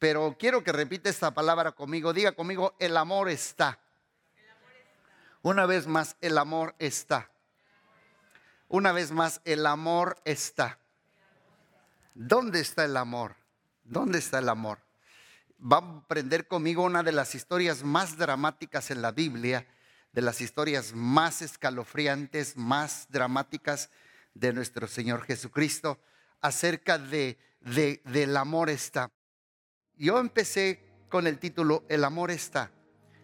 pero quiero que repita esta palabra conmigo. Diga conmigo, el amor está. Una vez más, el amor está. Una vez más, el amor está. ¿Dónde está el amor? ¿Dónde está el amor? Va a aprender conmigo una de las historias más dramáticas en la Biblia, de las historias más escalofriantes, más dramáticas de nuestro Señor Jesucristo, acerca de, de del amor está. Yo empecé con el título El amor está.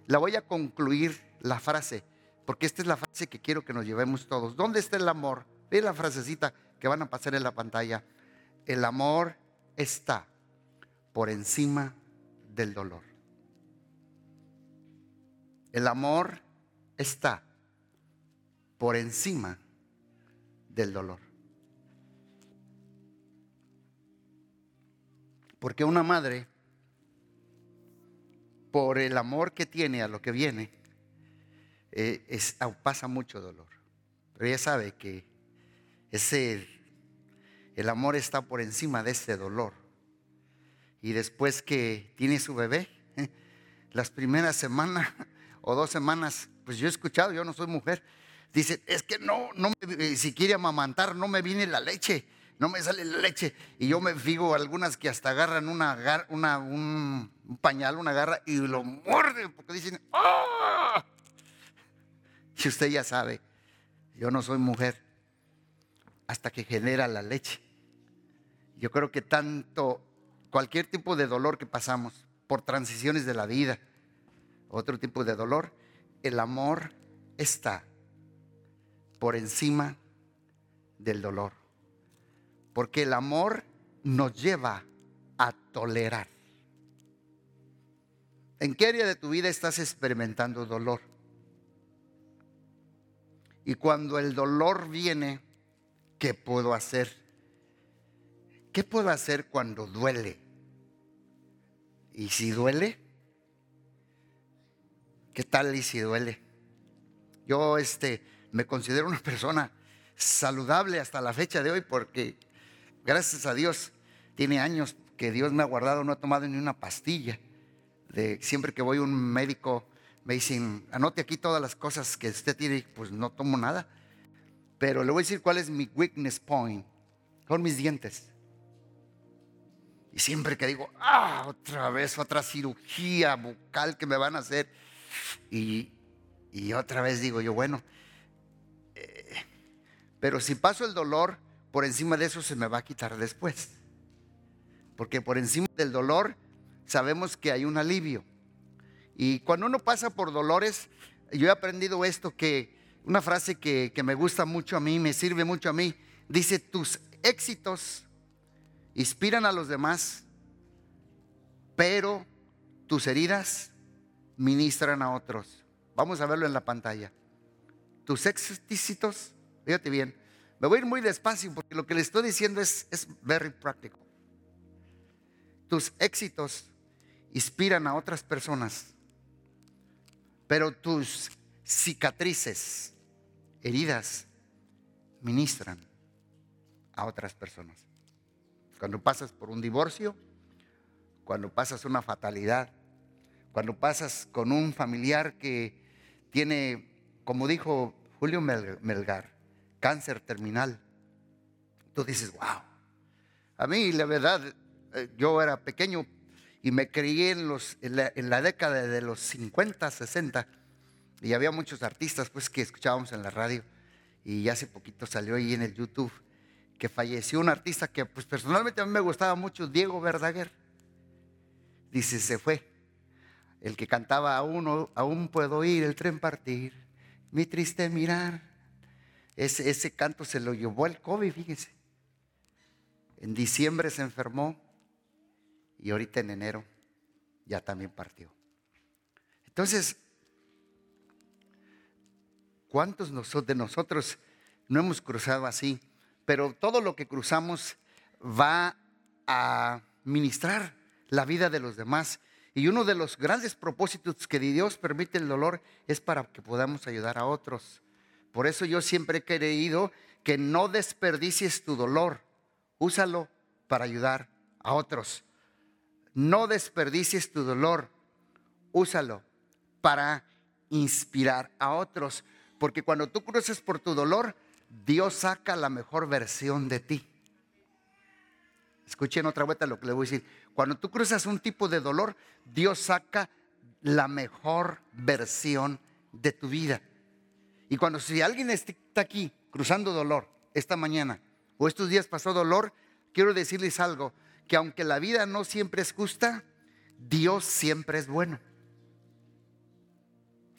La voy a concluir la frase, porque esta es la frase que quiero que nos llevemos todos. ¿Dónde está el amor? Ve la frasecita que van a pasar en la pantalla. El amor está por encima del dolor. El amor está por encima del dolor. Porque una madre por el amor que tiene a lo que viene, eh, pasa mucho dolor. Pero ella sabe que ese, el amor está por encima de ese dolor. Y después que tiene su bebé, las primeras semanas o dos semanas, pues yo he escuchado, yo no soy mujer, dice, es que no, no si quiere amamantar, no me viene la leche no me sale la leche. Y yo me fijo algunas que hasta agarran una, una un, pañal, una garra y lo muerden porque dicen, ¡ah! Usted ya sabe, yo no soy mujer hasta que genera la leche. Yo creo que tanto, cualquier tipo de dolor que pasamos por transiciones de la vida, otro tipo de dolor, el amor está por encima del dolor. Porque el amor nos lleva a tolerar. ¿En qué área de tu vida estás experimentando dolor? Y cuando el dolor viene, ¿qué puedo hacer? ¿Qué puedo hacer cuando duele? ¿Y si duele? ¿Qué tal y si duele? Yo este me considero una persona saludable hasta la fecha de hoy porque gracias a Dios, tiene años que Dios me ha guardado, no he tomado ni una pastilla. De, siempre que voy a un médico, me dicen, anote aquí todas las cosas que usted tiene, pues no tomo nada. Pero le voy a decir cuál es mi weakness point, con mis dientes. Y siempre que digo, ah, otra vez, otra cirugía bucal que me van a hacer. Y, otra vez digo yo, bueno, eh, pero si paso el dolor, por encima de eso se me va a quitar después. Porque por encima del dolor sabemos que hay un alivio. Y cuando uno pasa por dolores, yo he aprendido esto que una frase que, que me gusta mucho a mí, me sirve mucho a mí, dice, tus éxitos inspiran a los demás, pero tus heridas ministran a otros. Vamos a verlo en la pantalla. Tus éxitos, fíjate bien, me voy a ir muy despacio porque lo que le estoy diciendo es, es very práctico. Tus éxitos inspiran a otras personas, pero tus cicatrices, heridas, ministran a otras personas. Cuando pasas por un divorcio, cuando pasas una fatalidad, cuando pasas con un familiar que tiene, como dijo Julio Melgar, cáncer terminal. Tú dices, wow. A mí, la verdad, eh, yo era pequeño y me crié en, los, en, la, década de los 50, 60 y había muchos artistas pues que escuchábamos en la radio y hace poquito salió ahí en el YouTube que falleció un artista que pues personalmente a mí me gustaba mucho, Diego Verdaguer. Dice, se fue. El que cantaba aún, aún puedo oír el tren partir, mi triste mirar ese, canto se lo llevó el COVID, fíjese. En diciembre se enfermó y ahorita en enero ya también partió. Entonces, ¿cuántos de nosotros no hemos cruzado así? Pero todo lo que cruzamos va a ministrar la vida de los demás. Y uno de los grandes propósitos que Dios permite el dolor es para que podamos ayudar a otros. Por eso yo siempre he creído que no desperdicies tu dolor, úsalo para ayudar a otros. no desperdicies tu dolor, úsalo para inspirar a otros. Porque cuando tú cruces por tu dolor, Dios saca la mejor versión de ti. Escuchen otra vuelta lo que le voy a decir. Cuando tú cruzas un tipo de dolor, Dios saca la mejor versión de tu vida. Y cuando si alguien está aquí cruzando dolor esta mañana o estos días pasó dolor, quiero decirles algo, que aunque la vida no siempre es justa, Dios siempre es bueno.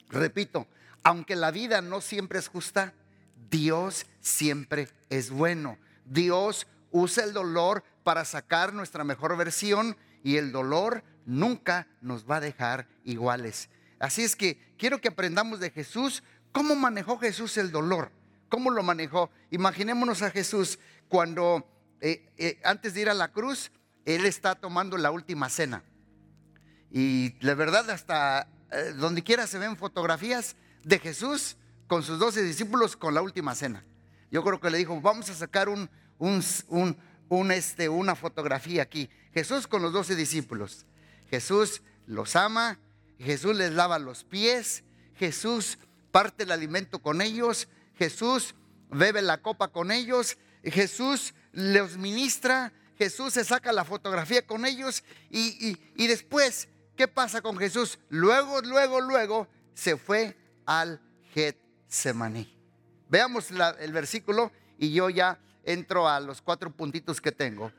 Repito, aunque la vida no siempre es justa, Dios siempre es bueno. Dios usa el dolor para sacar nuestra mejor versión y el dolor nunca nos va a dejar iguales. Así es que quiero que aprendamos de Jesús cómo manejó Jesús el dolor, cómo lo manejó. Imaginémonos a Jesús cuando eh, eh, antes de ir a la cruz, Él está tomando la última cena. Y la verdad, hasta eh, donde quiera se ven fotografías de Jesús con sus doce discípulos con la última cena. Yo creo que le dijo, vamos a sacar este, una fotografía aquí. Jesús con los doce discípulos. Jesús los ama, Jesús les lava los pies, Jesús parte el alimento con ellos, Jesús bebe la copa con ellos, Jesús les ministra, Jesús se saca la fotografía con ellos y, y después, ¿qué pasa con Jesús? Luego, luego, luego se fue al Getsemaní. Veamos el versículo y yo ya entro a los cuatro puntitos que tengo.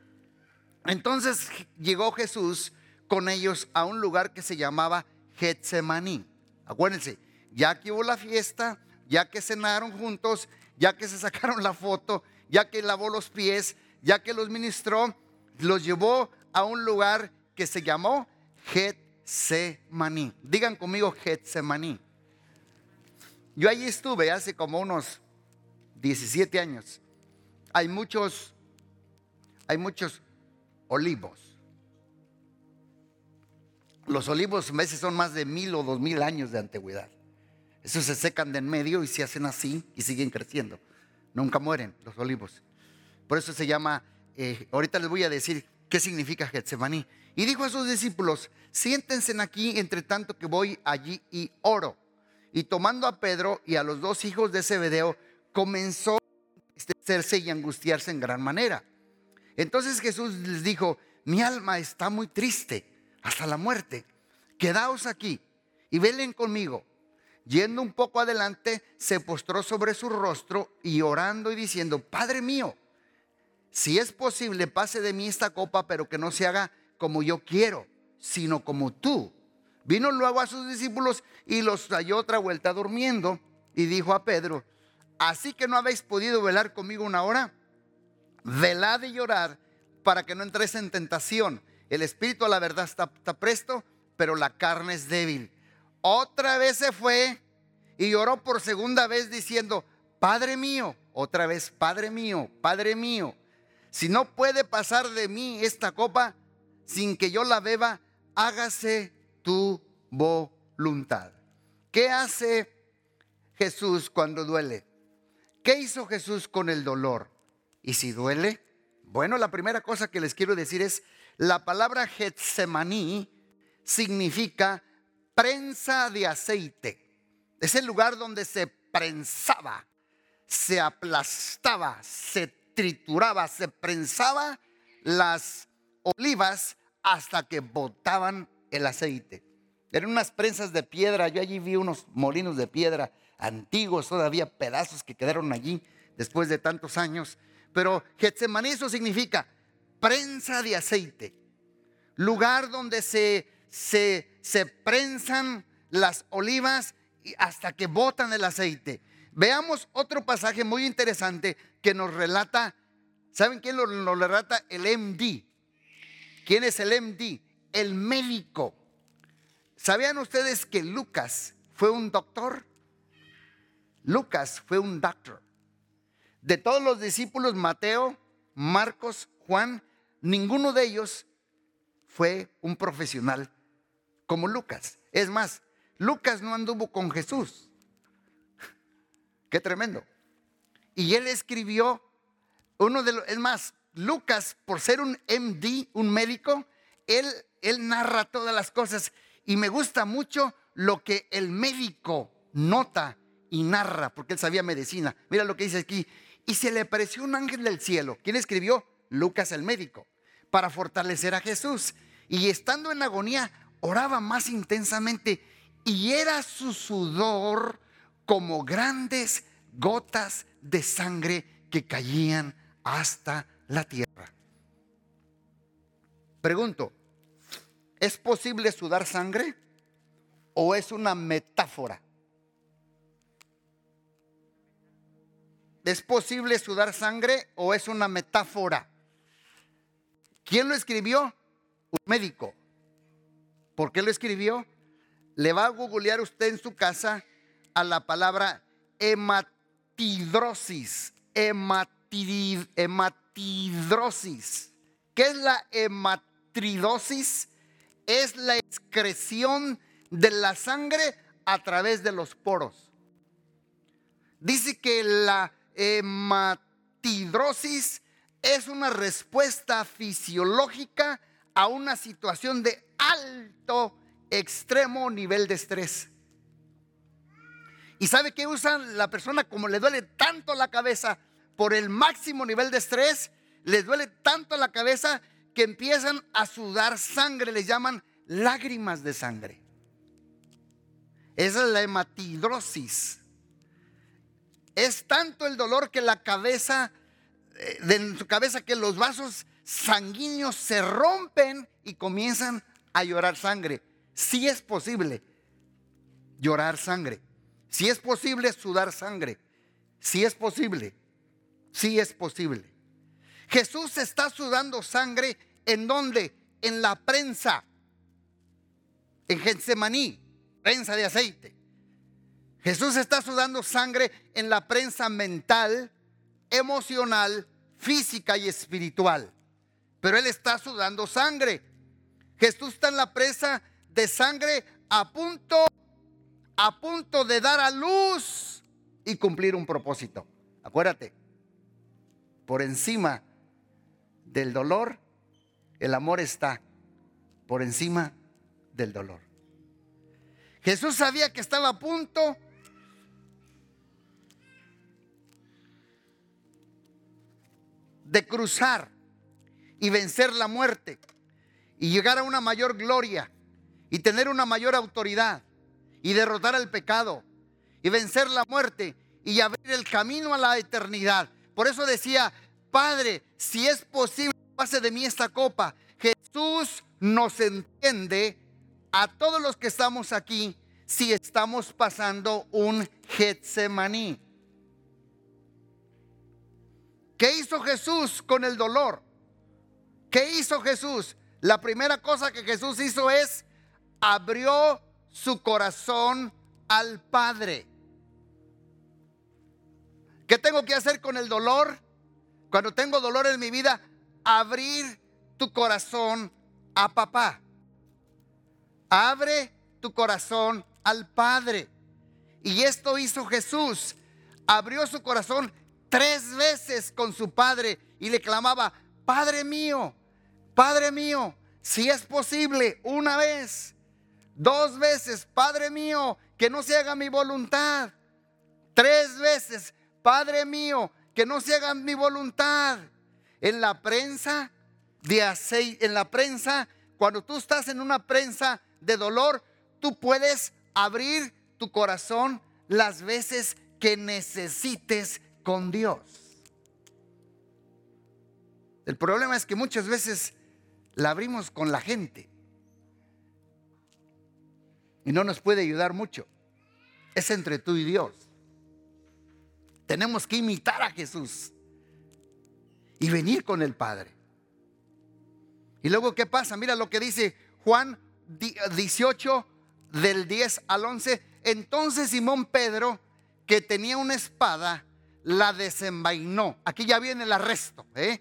Entonces llegó Jesús con ellos a un lugar que se llamaba Getsemaní. Acuérdense, ya que hubo la fiesta, ya que cenaron juntos, ya que se sacaron la foto, ya que lavó los pies, ya que los ministró, los llevó a un lugar que se llamó Getsemaní. Digan conmigo Getsemaní. Yo allí estuve hace como unos 17 años. Hay muchos, hay muchos olivos. Los olivos a veces son más de mil o dos mil años de antigüedad. Esos se secan de en medio y se hacen así y siguen creciendo. Nunca mueren los olivos. Por eso se llama, eh, ahorita les voy a decir qué significa Getsemaní. Y dijo a sus discípulos, siéntense aquí entre tanto que voy allí y oro. Y tomando a Pedro y a los dos hijos de Zebedeo, comenzó a entristecerse y angustiarse en gran manera. Entonces Jesús les dijo, mi alma está muy triste hasta la muerte. Quedaos aquí y velen conmigo. Yendo un poco adelante, se postró sobre su rostro y orando y diciendo, Padre mío, si es posible, pase de mí esta copa, pero que no se haga como yo quiero, sino como tú. Vino luego a sus discípulos y los halló otra vuelta durmiendo y dijo a Pedro, así que no habéis podido velar conmigo una hora, velad y llorar para que no entréis en tentación. El espíritu a la verdad está presto, pero la carne es débil. Otra vez se fue y lloró por segunda vez diciendo, Padre mío, otra vez, Padre mío, Padre mío, si no puede pasar de mí esta copa sin que yo la beba, hágase tu voluntad. ¿Qué hace Jesús cuando duele? ¿Qué hizo Jesús con el dolor? ¿Y si duele? Bueno, la primera cosa que les quiero decir es, la palabra Getsemaní significa prensa de aceite. Es el lugar donde se prensaba, se aplastaba, se trituraba, se prensaba las olivas hasta que botaban el aceite. Eran unas prensas de piedra. Yo allí vi unos molinos de piedra antiguos, todavía pedazos que quedaron allí después de tantos años. Pero Getsemaní eso significa prensa de aceite. Lugar donde se se, se prensan las olivas hasta que botan el aceite. Veamos otro pasaje muy interesante que nos relata, ¿saben quién nos relata? El MD. ¿Quién es el MD? El médico. ¿Sabían ustedes que Lucas fue un doctor? Lucas fue un doctor. De todos los discípulos, Mateo, Marcos, Juan, ninguno de ellos fue un profesional como Lucas. Es más, Lucas no anduvo con Jesús. Qué tremendo. Y él escribió uno de los, es más, Lucas, por ser un MD, un médico, él él narra todas las cosas y me gusta mucho lo que el médico nota y narra, porque él sabía medicina. Mira lo que dice aquí. Y se le apareció un ángel del cielo. ¿Quién escribió? Lucas el médico, para fortalecer a Jesús. Y estando en agonía, oraba más intensamente y era su sudor como grandes gotas de sangre que caían hasta la tierra. Pregunto, ¿es posible sudar sangre o es una metáfora? ¿Es posible sudar sangre o es una metáfora? ¿Quién lo escribió? Un médico. ¿Por qué lo escribió? Le va a googlear usted en su casa a la palabra hematidrosis. hematidrosis. ¿Qué es la hematridosis? Es la excreción de la sangre a través de los poros. Dice que la hematidrosis es una respuesta fisiológica a una situación de alto, extremo nivel de estrés. ¿Y sabe qué usan la persona como le duele tanto la cabeza por el máximo nivel de estrés? Les duele tanto la cabeza que empiezan a sudar sangre, les llaman lágrimas de sangre. Esa es la hematidrosis. Es tanto el dolor que la cabeza, eh, de su cabeza, que los vasos sanguíneos se rompen y comienzan a llorar sangre. Si es posible llorar sangre. Si es posible sudar sangre. Si es posible. Si es posible. Jesús está sudando sangre en donde? En la prensa. En Getsemaní, prensa de aceite. Jesús está sudando sangre en la prensa mental, emocional, física y espiritual. Pero Él está sudando sangre. Jesús está en la presa de sangre a punto, a punto de dar a luz y cumplir un propósito. Acuérdate, por encima del dolor, el amor está por encima del dolor. Jesús sabía que estaba a punto de cruzar y vencer la muerte y llegar a una mayor gloria y tener una mayor autoridad y derrotar el pecado y vencer la muerte y abrir el camino a la eternidad. Por eso decía, Padre, si es posible, pase de mí esta copa. Jesús nos entiende a todos los que estamos aquí si estamos pasando un Getsemaní. ¿Qué hizo Jesús con el dolor? ¿Qué hizo Jesús? La primera cosa que Jesús hizo es abrió su corazón al Padre. ¿Qué tengo que hacer con el dolor? Cuando tengo dolor en mi vida, abrir tu corazón a papá. Abre tu corazón al Padre. Y esto hizo Jesús. Abrió su corazón tres veces con su padre y le clamaba, Padre mío, Padre mío, si es posible, una vez, dos veces, Padre mío, que no se haga mi voluntad. Tres veces, Padre mío, que no se haga mi voluntad. En la prensa de aceite, en la prensa, cuando tú estás en una prensa de dolor, tú puedes abrir tu corazón las veces que necesites con Dios. El problema es que muchas veces la abrimos con la gente y no nos puede ayudar mucho. Es entre tú y Dios. Tenemos que imitar a Jesús y venir con el Padre. Y luego, ¿qué pasa? Mira lo que dice Juan 18 del 10 al 11. Entonces Simón Pedro, que tenía una espada, la desenvainó. Aquí ya viene el arresto. ¿eh?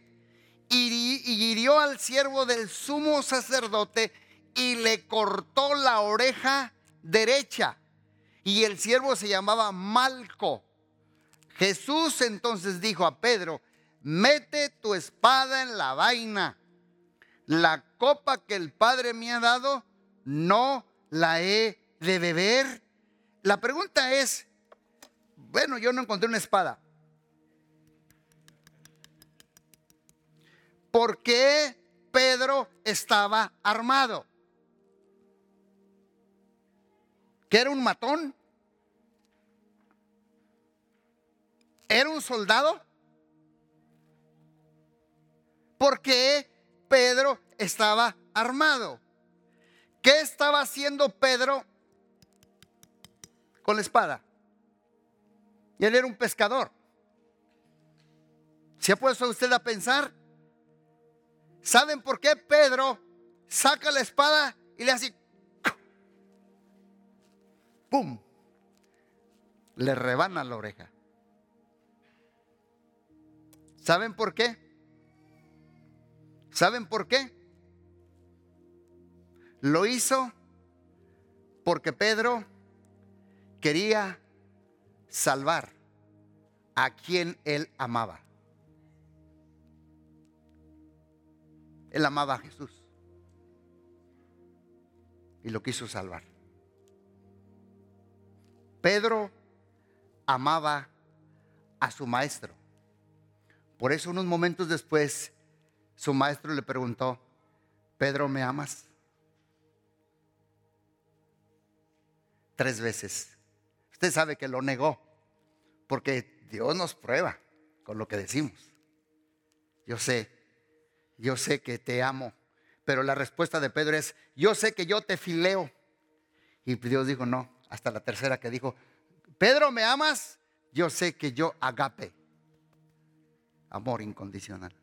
Y, hirió al siervo del sumo sacerdote y le cortó la oreja derecha. Y el siervo se llamaba Malco. Jesús entonces dijo a Pedro, mete tu espada en la vaina. la copa que el Padre me ha dado, no la he de beber. La pregunta es, bueno, yo no encontré una espada. ¿Por qué Pedro estaba armado? ¿Que era un matón? ¿Era un soldado? ¿Por qué Pedro estaba armado? ¿Qué estaba haciendo Pedro con la espada? Y él era un pescador. ¿Se ha puesto usted a pensar? ¿Saben por qué Pedro saca la espada y le hace ¡pum! Le rebana la oreja. ¿Saben por qué? ¿Saben por qué? Lo hizo porque Pedro quería salvar a quien él amaba. Él amaba a Jesús y lo quiso salvar. Pedro amaba a su maestro. Por eso unos momentos después su maestro le preguntó, Pedro, ¿me amas? Tres veces. Usted sabe que lo negó, porque Dios nos prueba con lo que decimos. Yo sé, yo sé que te amo, pero la respuesta de Pedro es, yo sé que yo te fileo. Y Dios dijo, no, hasta la tercera que dijo, Pedro, ¿me amas? Yo sé que yo agape, amor incondicional.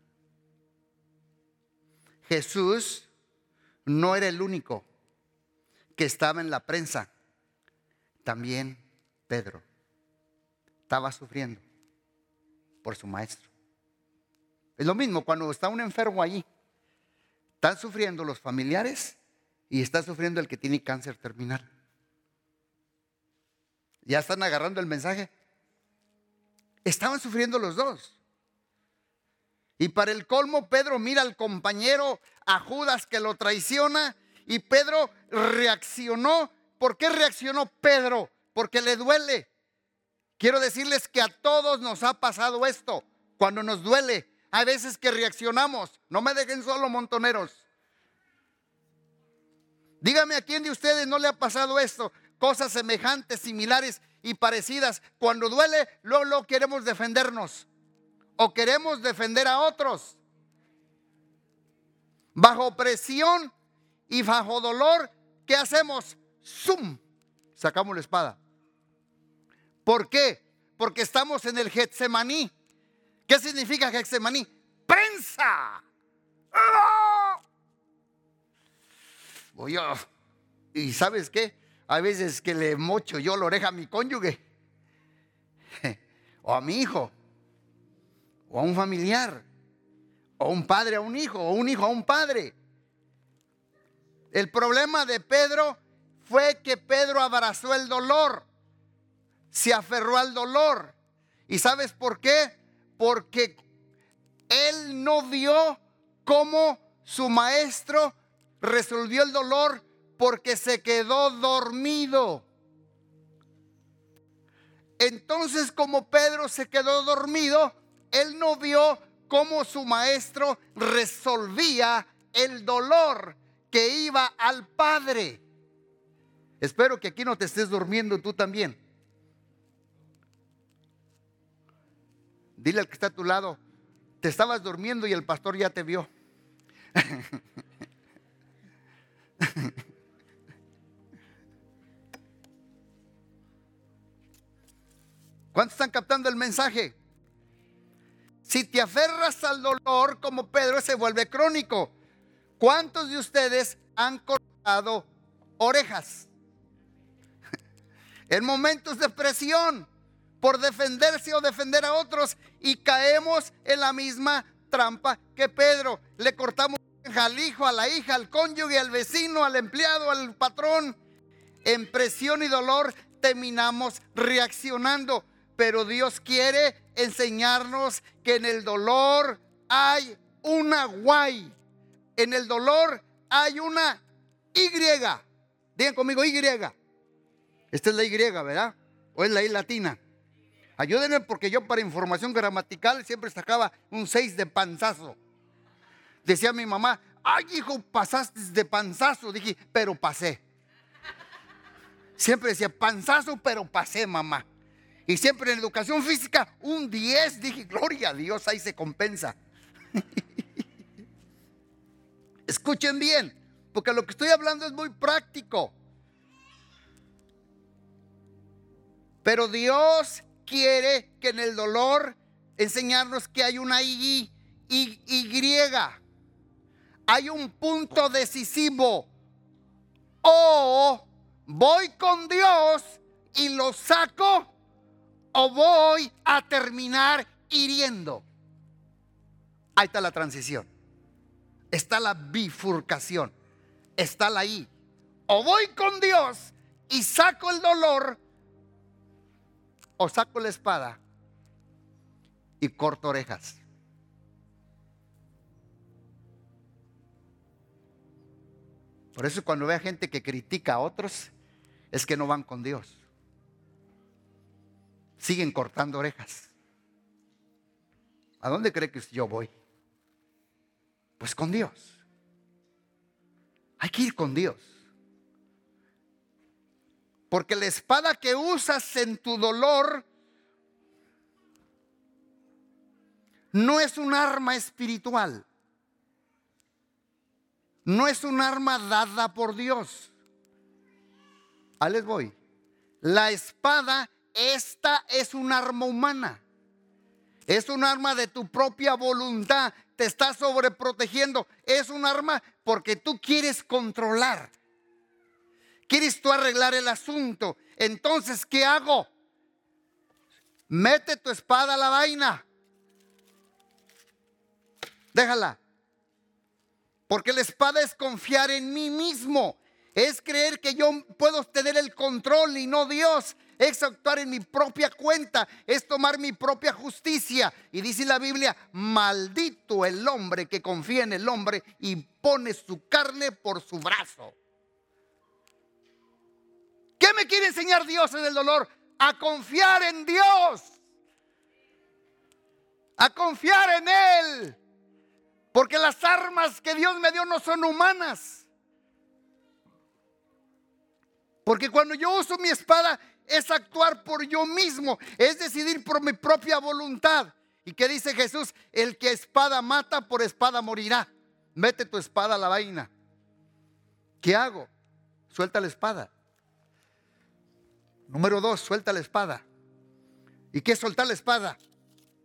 Jesús no era el único que estaba en la prensa, también Pedro estaba sufriendo por su maestro. Es lo mismo cuando está un enfermo allí. Están sufriendo los familiares y está sufriendo el que tiene cáncer terminal. ¿Ya están agarrando el mensaje? Estaban sufriendo los dos. Y para el colmo, Pedro mira al compañero, a Judas que lo traiciona, y Pedro reaccionó. ¿Por qué reaccionó Pedro? Porque le duele. Quiero decirles que a todos nos ha pasado esto. Cuando nos duele, hay veces que reaccionamos. No me dejen solo, montoneros. Dígame a quién de ustedes no le ha pasado esto cosas semejantes, similares y parecidas. Cuando duele, luego, queremos defendernos o queremos defender a otros. Bajo presión y bajo dolor, ¿qué hacemos? ¡Zum! Sacamos la espada. ¿Por qué? Porque estamos en el Getsemaní. ¿Qué significa Getsemaní? ¡Prensa! A... ¿Y sabes qué? Hay veces que le mocho yo la oreja a mi cónyuge, o a mi hijo, o a un familiar, o un padre a un hijo, o un hijo a un padre. El problema de Pedro fue que Pedro abrazó el dolor, se aferró al dolor. ¿Y sabes por qué? Porque él no vio cómo su maestro resolvió el dolor porque se quedó dormido. Entonces como Pedro se quedó dormido, él no vio cómo su maestro resolvía el dolor que iba al Padre. Espero que aquí no te estés durmiendo tú también. Dile al que está a tu lado, te estabas durmiendo y el pastor ya te vio. ¿Cuántos están captando el mensaje? Si te aferras al dolor como Pedro se vuelve crónico. ¿Cuántos de ustedes han cortado orejas? En momentos de presión por defenderse o defender a otros y caemos en la misma trampa que Pedro. Le cortamos al hijo, a la hija, al cónyuge, al vecino, al empleado, al patrón. En presión y dolor terminamos reaccionando pero Dios quiere enseñarnos que en el dolor hay una guay, en el dolor hay una Y. Digan conmigo Y. Esta es la Y, ¿verdad? ¿O es la I latina? Ayúdenme porque yo para información gramatical siempre sacaba un 6 de panzazo. Decía mi mamá, ay hijo, pasaste de panzazo. Dije, pero pasé. Siempre decía, panzazo, pero pasé, mamá. Y siempre en educación física, un 10. Dije, gloria a Dios, ahí se compensa. Escuchen bien, porque lo que estoy hablando es muy práctico. Pero Dios quiere que en el dolor enseñarnos que hay una Y, y, y. Hay un punto decisivo. O voy con Dios y lo saco o voy a terminar hiriendo. Ahí está la transición. Está la bifurcación. Está la I. O voy con Dios y saco el dolor o saco la espada y corto orejas. Por eso cuando vea gente que critica a otros, es que no van con Dios. Siguen cortando orejas. ¿A dónde cree que yo voy? Pues con Dios. Hay que ir con Dios. Porque la espada que usas en tu dolor no es un arma espiritual. No es un arma dada por Dios. Ahí les voy. La espada, esta es un arma humana. Es un arma de tu propia voluntad. Te está sobreprotegiendo. Es un arma porque tú quieres controlar. ¿Quieres tú arreglar el asunto? Entonces, ¿qué hago? Mete tu espada a la vaina. Déjala. Porque la espada es confiar en mí mismo. Es creer que yo puedo tener el control y no Dios. Es actuar en mi propia cuenta. Es tomar mi propia justicia. Y dice la Biblia, maldito el hombre que confía en el hombre y pone su carne por su brazo. ¿Qué me quiere enseñar Dios en el dolor? A confiar en Dios. A confiar en Él. Porque las armas que Dios me dio no son humanas. Porque cuando yo uso mi espada es actuar por yo mismo, es decidir por mi propia voluntad. ¿Y qué dice Jesús? El que espada mata, por espada morirá. Mete tu espada a la vaina. ¿Qué hago? Suelta la espada. Número dos, suelta la espada. ¿Y qué es soltar la espada?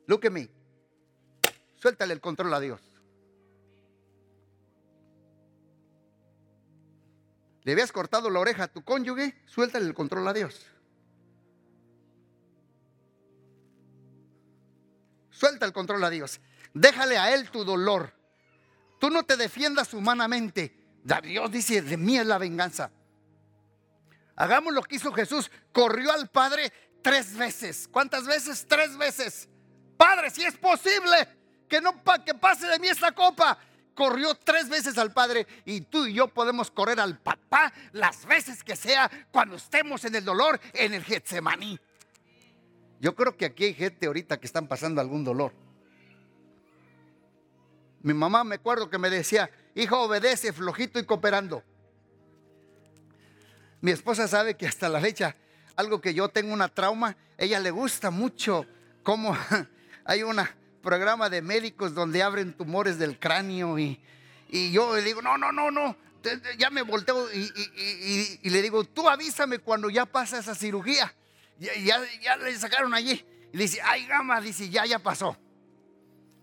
Look at me. Suéltale el control a Dios. Le habías cortado la oreja a tu cónyuge, suéltale el control a Dios. Suelta el control a Dios. Déjale a Él tu dolor. Tú no te defiendas humanamente. Dios dice, de mí es la venganza. Hagamos lo que hizo Jesús. Corrió al Padre tres veces. ¿Cuántas veces? Tres veces. Padre, si es posible que no que pase de mí esta copa. Corrió tres veces al Padre y tú y yo podemos correr al papá las veces que sea cuando estemos en el dolor en el Getsemaní. Yo creo que aquí hay gente ahorita que están pasando algún dolor. Mi mamá me acuerdo que me decía, hijo, obedece, flojito y cooperando. Mi esposa sabe que hasta la fecha, algo que yo tengo una trauma, ella le gusta mucho cómo hay un programa de médicos donde abren tumores del cráneo y, yo le digo, no, no, no, no, ya me volteo y, le digo, tú avísame cuando ya pasa esa cirugía. Ya, ya, le sacaron allí. Y dice, ay, gama, dice, ya, ya pasó.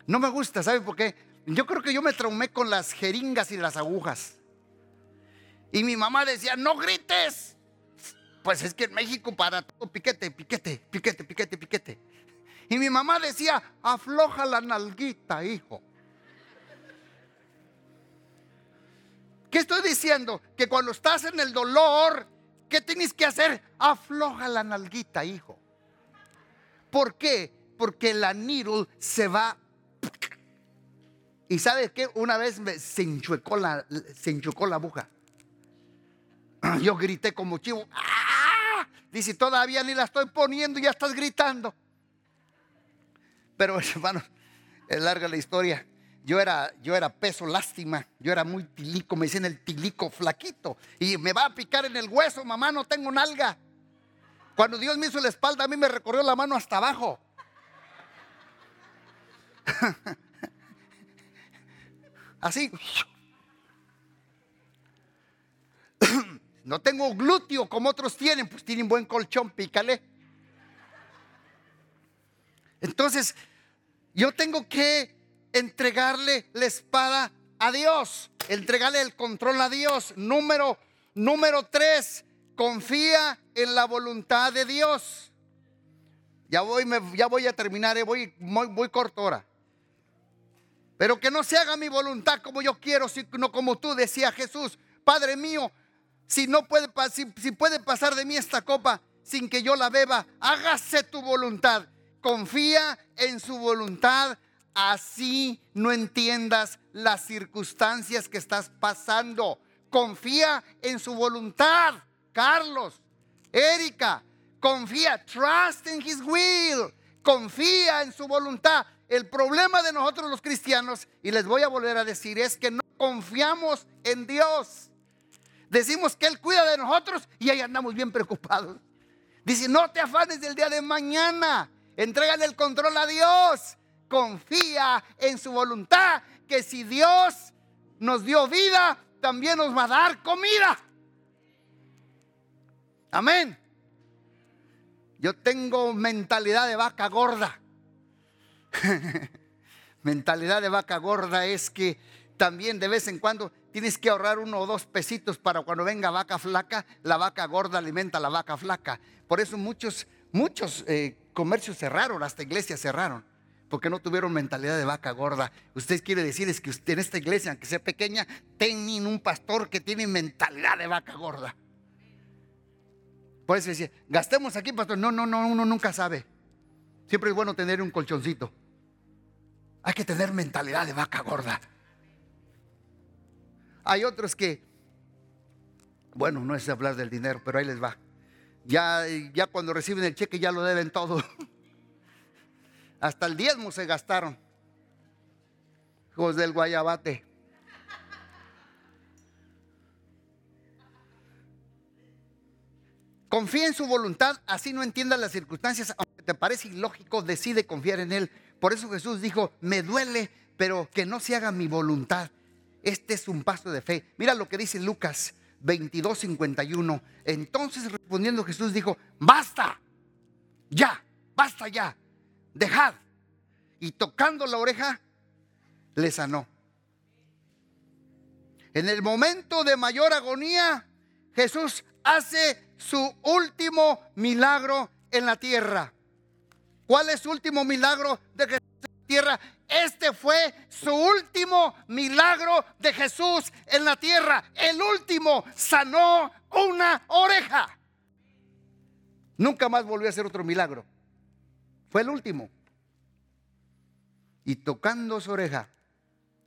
No me gusta, ¿sabe por qué? Yo creo que yo me traumé con las jeringas y las agujas. Y mi mamá decía, no grites. Pues es que en México para todo piquete, piquete, piquete, piquete, piquete. Y mi mamá decía, afloja la nalguita, hijo. ¿Qué estoy diciendo? Que cuando estás en el dolor, ¿qué tienes que hacer? Afloja la nalguita, hijo. ¿Por qué? Porque la needle se va Y sabe que una vez se, enchuecó la, se enchuecó la aguja. Yo grité como chivo. ¡Ah! Dice, todavía ni la estoy poniendo ya estás gritando. Pero hermano, es larga la historia. Yo era, yo era peso lástima, yo era muy tilico, me decían el tilico flaquito. Y me va a picar en el hueso, mamá, no tengo nalga. Cuando Dios me hizo la espalda, a mí me recorrió la mano hasta abajo. Así. No tengo glúteo como otros tienen, pues tienen buen colchón, pícale. Entonces, yo tengo que entregarle la espada a Dios, entregarle el control a Dios. Número, número tres, confía en la voluntad de Dios. Ya voy, ya voy a terminar, eh, voy, voy, corto ahora. Pero que no se haga mi voluntad como yo quiero, sino como tú, decía Jesús. Padre mío, si no puede, si puede pasar de mí esta copa sin que yo la beba, hágase tu voluntad. Confía en su voluntad así no entiendas las circunstancias que estás pasando. Confía en su voluntad. Carlos, Erika, confía, trust in his will. Confía en su voluntad. El problema de nosotros los cristianos, y les voy a volver a decir, es que no confiamos en Dios. Decimos que Él cuida de nosotros y ahí andamos bien preocupados. Dice, no te afanes del día de mañana. Entrégale el control a Dios confía en su voluntad, que si Dios nos dio vida, también nos va a dar comida. Amén. Yo tengo mentalidad de vaca gorda. mentalidad de vaca gorda es que también de vez en cuando tienes que ahorrar uno o dos pesitos para cuando venga vaca flaca, la vaca gorda alimenta a la vaca flaca. Por eso muchos, muchos eh, comercios cerraron, hasta iglesias cerraron porque no tuvieron mentalidad de vaca gorda. Usted quiere decir es que usted en esta iglesia, aunque sea pequeña, tienen un pastor que tiene mentalidad de vaca gorda. Por eso decía, gastemos aquí, pastor. No, no, no, uno nunca sabe. Siempre es bueno tener un colchoncito. Hay que tener mentalidad de vaca gorda. Hay otros que, bueno, no es hablar del dinero, pero ahí les va. Ya, ya cuando reciben el cheque ya lo deben todo. Hasta el diezmo se gastaron. Hijos del guayabate. Confía en su voluntad, así no entiendas las circunstancias, aunque te parece ilógico, decide confiar en Él. Por eso Jesús dijo, me duele, pero que no se haga mi voluntad. Este es un paso de fe. Mira lo que dice Lucas 22, 51. Entonces respondiendo Jesús dijo, basta, ya, basta ya dejad. Y tocando la oreja, le sanó. En el momento de mayor agonía, Jesús hace su último milagro en la tierra. ¿Cuál es su último milagro de Jesús en la tierra? Este fue su último milagro de Jesús en la tierra. El último sanó una oreja. Nunca más volvió a hacer otro milagro. Fue el último. Y tocando su oreja,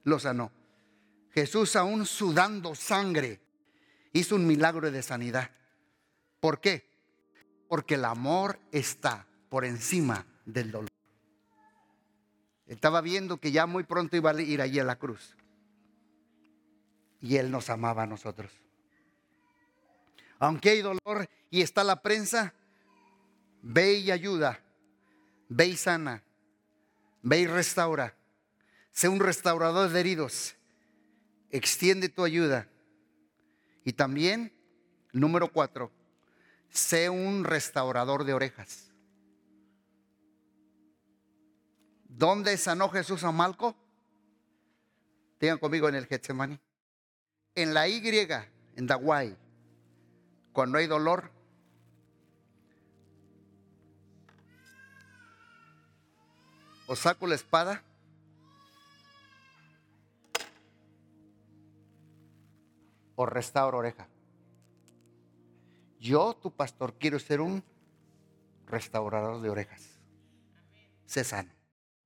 lo sanó. Jesús aún sudando sangre, hizo un milagro de sanidad. ¿Por qué? Porque el amor está por encima del dolor. Estaba viendo que ya muy pronto iba a ir allí a la cruz. Y Él nos amaba a nosotros. Aunque hay dolor y está la prensa, ve y ayuda Ve y sana. Ve y restaura. Sé un restaurador de heridos. Extiende tu ayuda. Y también, número cuatro, sé un restaurador de orejas. ¿Dónde sanó Jesús a Malco? Tengan conmigo en el Getsemani. En la Y, en Dawai, cuando hay dolor, o saco la espada o restauro oreja. Yo, tu pastor, quiero ser un restaurador de orejas. Se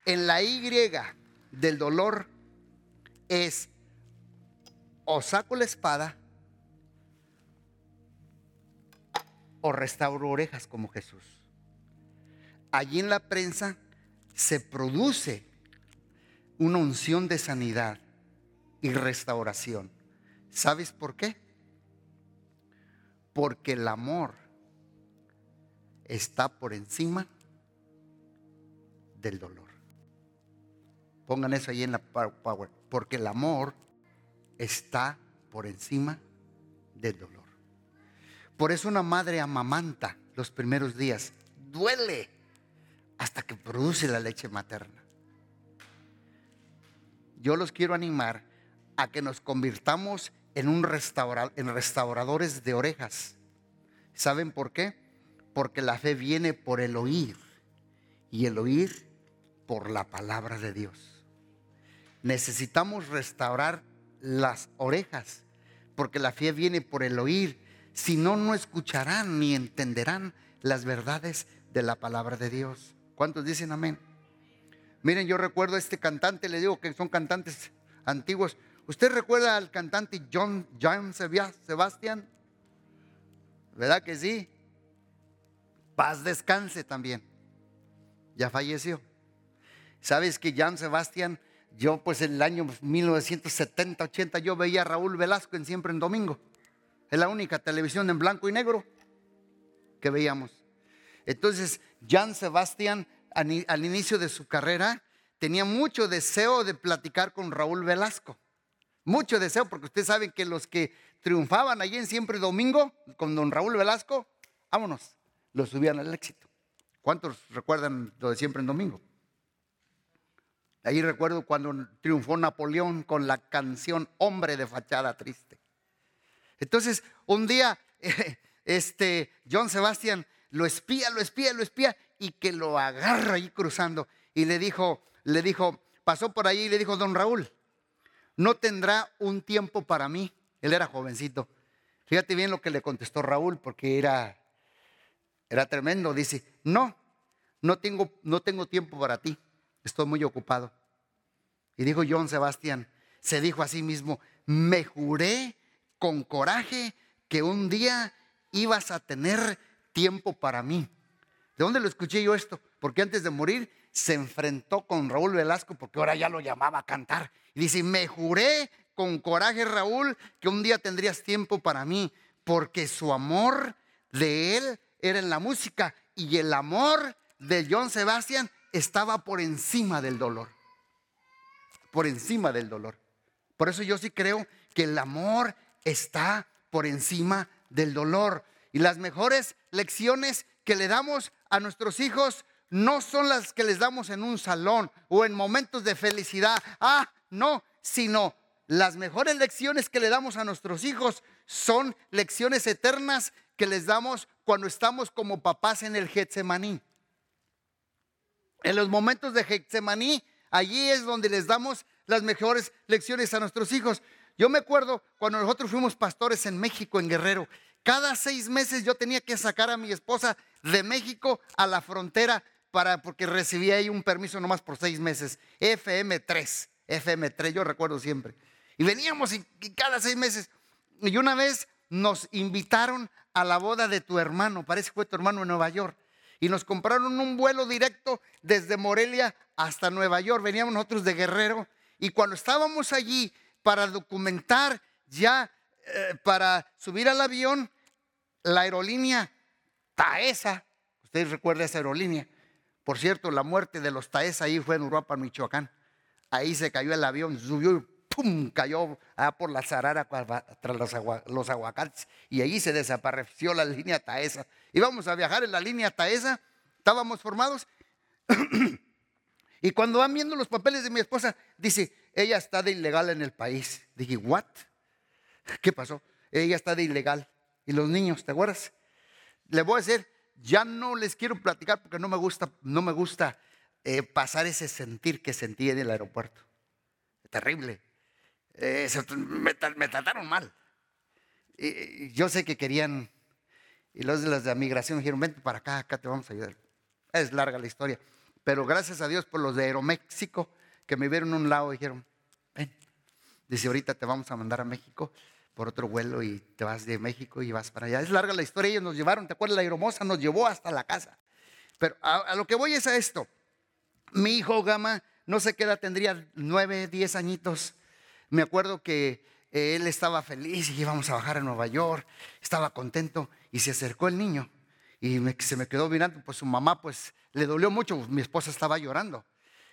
En la Y del dolor es o saco la espada o restauro orejas como Jesús. Allí en la prensa se produce una unción de sanidad y restauración. ¿Sabes por qué? Porque el amor está por encima del dolor. Pongan eso ahí en la power. Porque el amor está por encima del dolor. Por eso una madre amamanta los primeros días. Duele hasta que produce la leche materna. Yo los quiero animar a que nos convirtamos en, un en restauradores de orejas. ¿Saben por qué? Porque la fe viene por el oír y el oír por la palabra de Dios. Necesitamos restaurar las orejas porque la fe viene por el oír. Si no, no escucharán ni entenderán las verdades de la palabra de Dios. ¿Cuántos dicen amén? Miren, yo recuerdo a este cantante, le digo que son cantantes antiguos. ¿Usted recuerda al cantante John, Sebastian? ¿Verdad que sí? Paz descanse también. Ya falleció. ¿Sabes que John Sebastian, yo pues en el año 1970, 80, yo veía a Raúl Velasco en Siempre en Domingo. Es la única televisión en blanco y negro que veíamos. Entonces, Jan Sebastián, al inicio de su carrera, tenía mucho deseo de platicar con Raúl Velasco. Mucho deseo, porque ustedes saben que los que triunfaban allí en Siempre Domingo, con don Raúl Velasco, vámonos, lo subían al éxito. ¿Cuántos recuerdan lo de Siempre en Domingo? Ahí recuerdo cuando triunfó Napoleón con la canción Hombre de fachada triste. Entonces, un día, este, John Sebastián lo espía, lo espía, lo espía y que lo agarra ahí cruzando. Y le dijo, le dijo, pasó por ahí y le dijo, don Raúl, no tendrá un tiempo para mí. Él era jovencito. Fíjate bien lo que le contestó Raúl, porque era, era tremendo. Dice, no, no tengo, no tengo tiempo para ti. Estoy muy ocupado. Y dijo John Sebastián, se dijo a sí mismo, me juré con coraje que un día ibas a tener tiempo para mí. ¿De dónde lo escuché yo esto? Porque antes de morir se enfrentó con Raúl Velasco porque ahora ya lo llamaba a cantar. Y dice, me juré con coraje Raúl que un día tendrías tiempo para mí porque su amor de él era en la música y el amor de John Sebastian estaba por encima del dolor. Por encima del dolor. Por eso yo sí creo que el amor está por encima del dolor. Y las mejores lecciones que le damos a nuestros hijos no son las que les damos en un salón o en momentos de felicidad. Ah, no, sino las mejores lecciones que le damos a nuestros hijos son lecciones eternas que les damos cuando estamos como papás en el Getsemaní. En los momentos de Getsemaní, allí es donde les damos las mejores lecciones a nuestros hijos. Yo me acuerdo cuando nosotros fuimos pastores en México, en Guerrero, cada seis meses yo tenía que sacar a mi esposa de México a la frontera para, porque recibía ahí un permiso nomás por seis meses. FM3, FM3, yo recuerdo siempre. Y veníamos y, cada seis meses. Y una vez nos invitaron a la boda de tu hermano, parece que fue tu hermano en Nueva York. Y nos compraron un vuelo directo desde Morelia hasta Nueva York. Veníamos nosotros de Guerrero. Y cuando estábamos allí para documentar ya, eh, para subir al avión, la aerolínea Taesa, ustedes recuerdan esa aerolínea, por cierto, la muerte de los Taesa ahí fue en Uruapan, Michoacán. Ahí se cayó el avión, subió y ¡pum! cayó por la zarara tras los, aguacates. Y ahí se desapareció la línea Taesa. Íbamos a viajar en la línea Taesa, estábamos formados. y cuando van viendo los papeles de mi esposa, dice, ella está de ilegal en el país. Dije, ¿what? ¿Qué pasó? Ella está de ilegal. Y los niños, ¿te acuerdas? Le voy a decir, ya no les quiero platicar porque no me gusta, no me gusta eh, pasar ese sentir que sentí en el aeropuerto. Terrible. Eh, me, trataron mal. Yo sé que querían, y los de las de migración dijeron, vente para acá, acá te vamos a ayudar. Es larga la historia. Pero gracias a Dios por los de Aeroméxico que me vieron a un lado y dijeron, ven. Dice, ahorita te vamos a mandar a México por otro vuelo y te vas de México y vas para allá. Es larga la historia, ellos nos llevaron, ¿te acuerdas? La aeromoza nos llevó hasta la casa. Pero a, lo que voy es a esto. Mi hijo Gama, no sé qué edad tendría, nueve, diez añitos. Me acuerdo que él estaba feliz y íbamos a bajar a Nueva York, estaba contento y se acercó el niño y se me quedó mirando, pues su mamá pues le dolió mucho, mi esposa estaba llorando.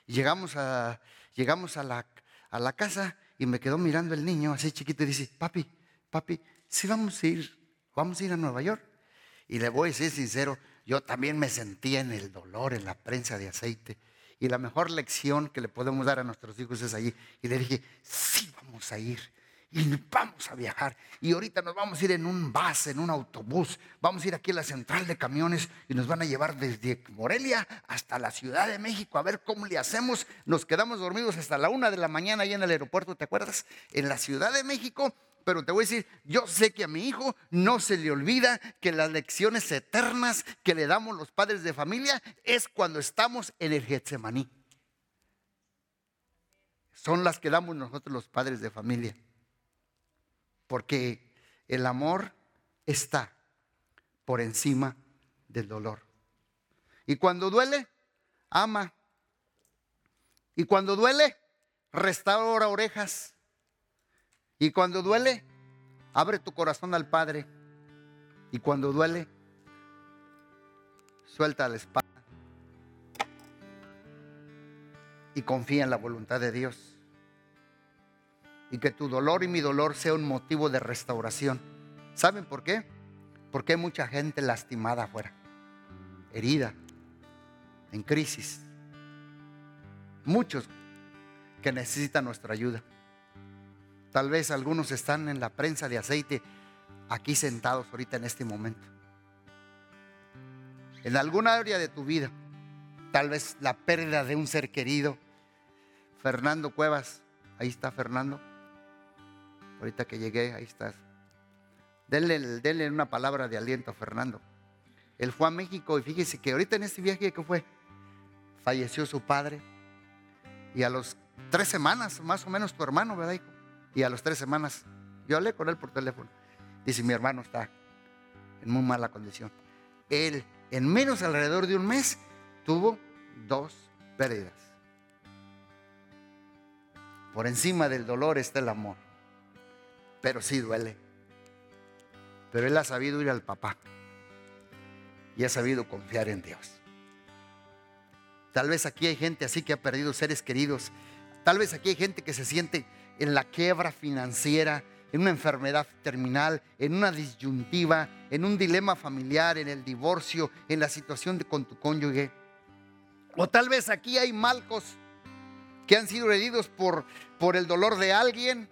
llegamos a, llegamos a la, a la casa y me quedó mirando el niño así chiquito y dice, papi, papi, sí vamos a ir, vamos a ir a Nueva York. Y le voy a decir sincero, yo también me sentía en el dolor, en la prensa de aceite. Y la mejor lección que le podemos dar a nuestros hijos es allí. Y le dije, sí vamos a ir y vamos a viajar. Y ahorita nos vamos a ir en un bus, en un autobús. Vamos a ir aquí a la central de camiones y nos van a llevar desde Morelia hasta la Ciudad de México a ver cómo le hacemos. Nos quedamos dormidos hasta la una de la mañana ahí en el aeropuerto, ¿te acuerdas? En la Ciudad de México. Pero te voy a decir, yo sé que a mi hijo no se le olvida que las lecciones eternas que le damos los padres de familia es cuando estamos en el Getsemaní. Son las que damos nosotros los padres de familia porque el amor está por encima del dolor. Y cuando duele, ama. Y cuando duele, restaura orejas. Y cuando duele, abre tu corazón al Padre. Y cuando duele, suelta la espada. Y confía en la voluntad de Dios y que tu dolor y mi dolor sea un motivo de restauración. ¿Saben por qué? Porque hay mucha gente lastimada afuera, herida, en crisis. Muchos que necesitan nuestra ayuda. Tal vez algunos están en la prensa de aceite aquí sentados ahorita en este momento. En alguna área de tu vida, tal vez la pérdida de un ser querido. Fernando Cuevas, ahí está Fernando Ahorita que llegué, ahí estás. Denle, una palabra de aliento a Fernando. Él fue a México y fíjese que ahorita en este viaje que fue, falleció su padre. Y a los tres semanas, más o menos tu hermano, ¿verdad? Y a las tres semanas, yo hablé con él por teléfono. Dice, mi hermano está en muy mala condición. Él, en menos alrededor de un mes, tuvo dos pérdidas. Por encima del dolor está el amor pero sí duele. Pero él ha sabido ir al papá y ha sabido confiar en Dios. Tal vez aquí hay gente así que ha perdido seres queridos. Tal vez aquí hay gente que se siente en la quiebra financiera, en una enfermedad terminal, en una disyuntiva, en un dilema familiar, en el divorcio, en la situación de, con tu cónyuge. O tal vez aquí hay malcos que han sido heridos por, por el dolor de alguien,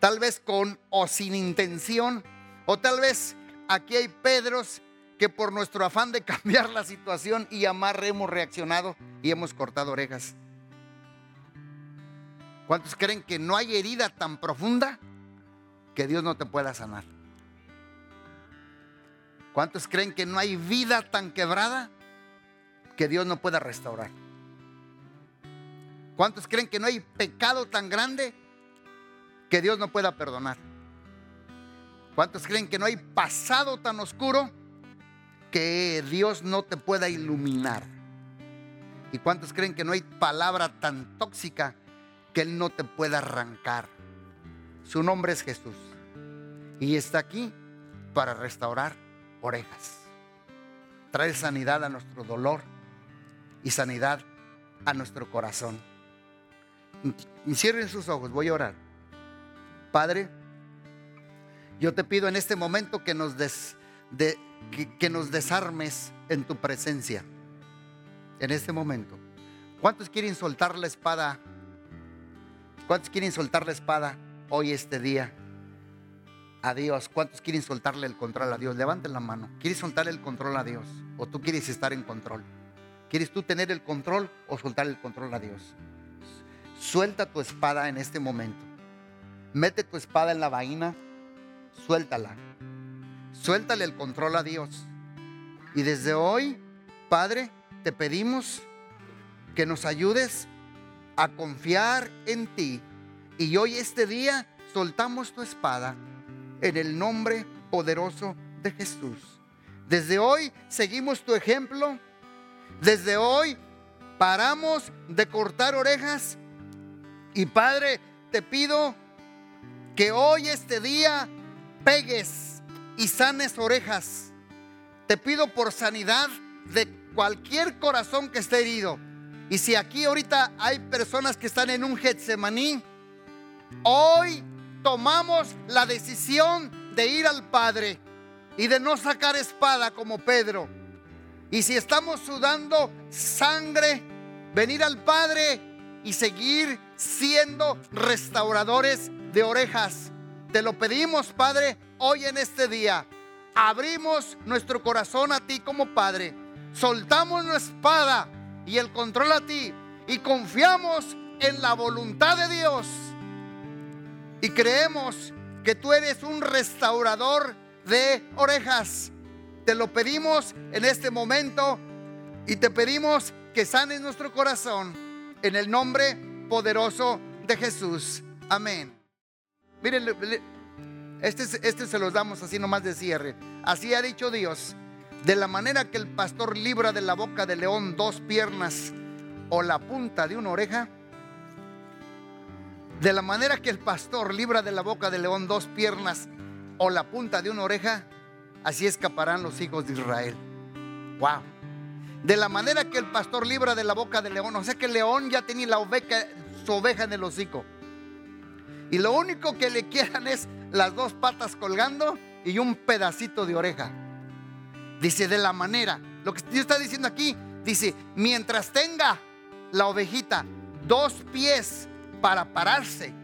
tal vez con o sin intención, o tal vez aquí hay Pedros que por nuestro afán de cambiar la situación y amar hemos reaccionado y hemos cortado orejas. ¿Cuántos creen que no hay herida tan profunda que Dios no te pueda sanar? ¿Cuántos creen que no hay vida tan quebrada que Dios no pueda restaurar? ¿Cuántos creen que no hay pecado tan grande que Dios no pueda perdonar? ¿Cuántos creen que no hay pasado tan oscuro que Dios no te pueda iluminar? ¿Y cuántos creen que no hay palabra tan tóxica que Él no te pueda arrancar? Su nombre es Jesús. Y está aquí para restaurar orejas. Traer sanidad a nuestro dolor y sanidad a nuestro corazón. Cierren sus ojos, voy a orar. Padre, yo te pido en este momento que nos, que, nos desarmes en tu presencia. En este momento. ¿Cuántos quieren soltar la espada? ¿Cuántos quieren soltar la espada hoy, este día? A Dios. ¿Cuántos quieren soltarle el control a Dios? Levanten la mano. ¿Quieres soltar el control a Dios? ¿O tú quieres estar en control? ¿Quieres tú tener el control o soltar el control a Dios? Suelta tu espada en este momento. Mete tu espada en la vaina, suéltala. Suéltale el control a Dios. Y desde hoy, Padre, te pedimos que nos ayudes a confiar en ti Y hoy este día soltamos tu espada en el nombre poderoso de Jesús. Desde hoy seguimos tu ejemplo. Desde hoy paramos de cortar orejas. Y Padre, te pido que hoy este día pegues y sanes orejas. Te pido por sanidad de cualquier corazón que esté herido. Y si aquí ahorita hay personas que están en un Getsemaní, hoy tomamos la decisión de ir al Padre y de no sacar espada como Pedro. Y si estamos sudando sangre, venir al Padre y seguir siendo restauradores de orejas. Te lo pedimos, Padre, hoy en este día. Abrimos nuestro corazón a ti como Padre. Soltamos nuestra espada y el control a ti. Y confiamos en la voluntad de Dios. Y creemos que tú eres un restaurador de orejas. Te lo pedimos en este momento y te pedimos que sanes nuestro corazón en el nombre poderoso de Jesús. Amén. Miren, este, este se los damos así nomás de cierre. Así ha dicho Dios. De la manera que el pastor libra de la boca del león dos piernas o la punta de una oreja, de la manera que el pastor libra de la boca del león dos piernas o la punta de una oreja, así escaparán los hijos de Israel. Wow. De la manera que el pastor libra de la boca del león, o sea que el león ya tenía la oveja, su oveja en el hocico. Y lo único que le quedan es las dos patas colgando y un pedacito de oreja. Dice, de la manera, lo que Dios está diciendo aquí, dice, mientras tenga la ovejita dos pies para pararse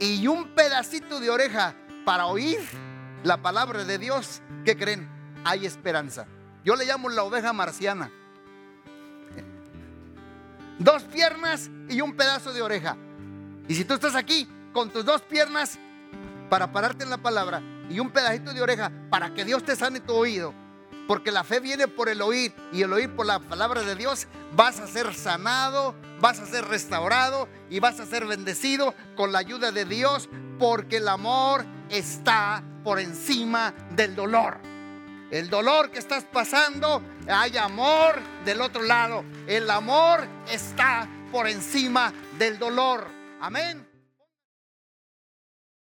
y un pedacito de oreja para oír la palabra de Dios, ¿qué creen? Hay esperanza. Yo le llamo la oveja marciana. Dos piernas y un pedazo de oreja. Y si tú estás aquí con tus dos piernas para pararte en la palabra y un pedacito de oreja para que Dios te sane tu oído, porque la fe viene por el oír y el oír por la palabra de Dios, vas a ser sanado, vas a ser restaurado y vas a ser bendecido con la ayuda de Dios, porque el amor está por encima del dolor. El dolor que estás pasando, hay amor del otro lado. El amor está por encima del dolor. Amén.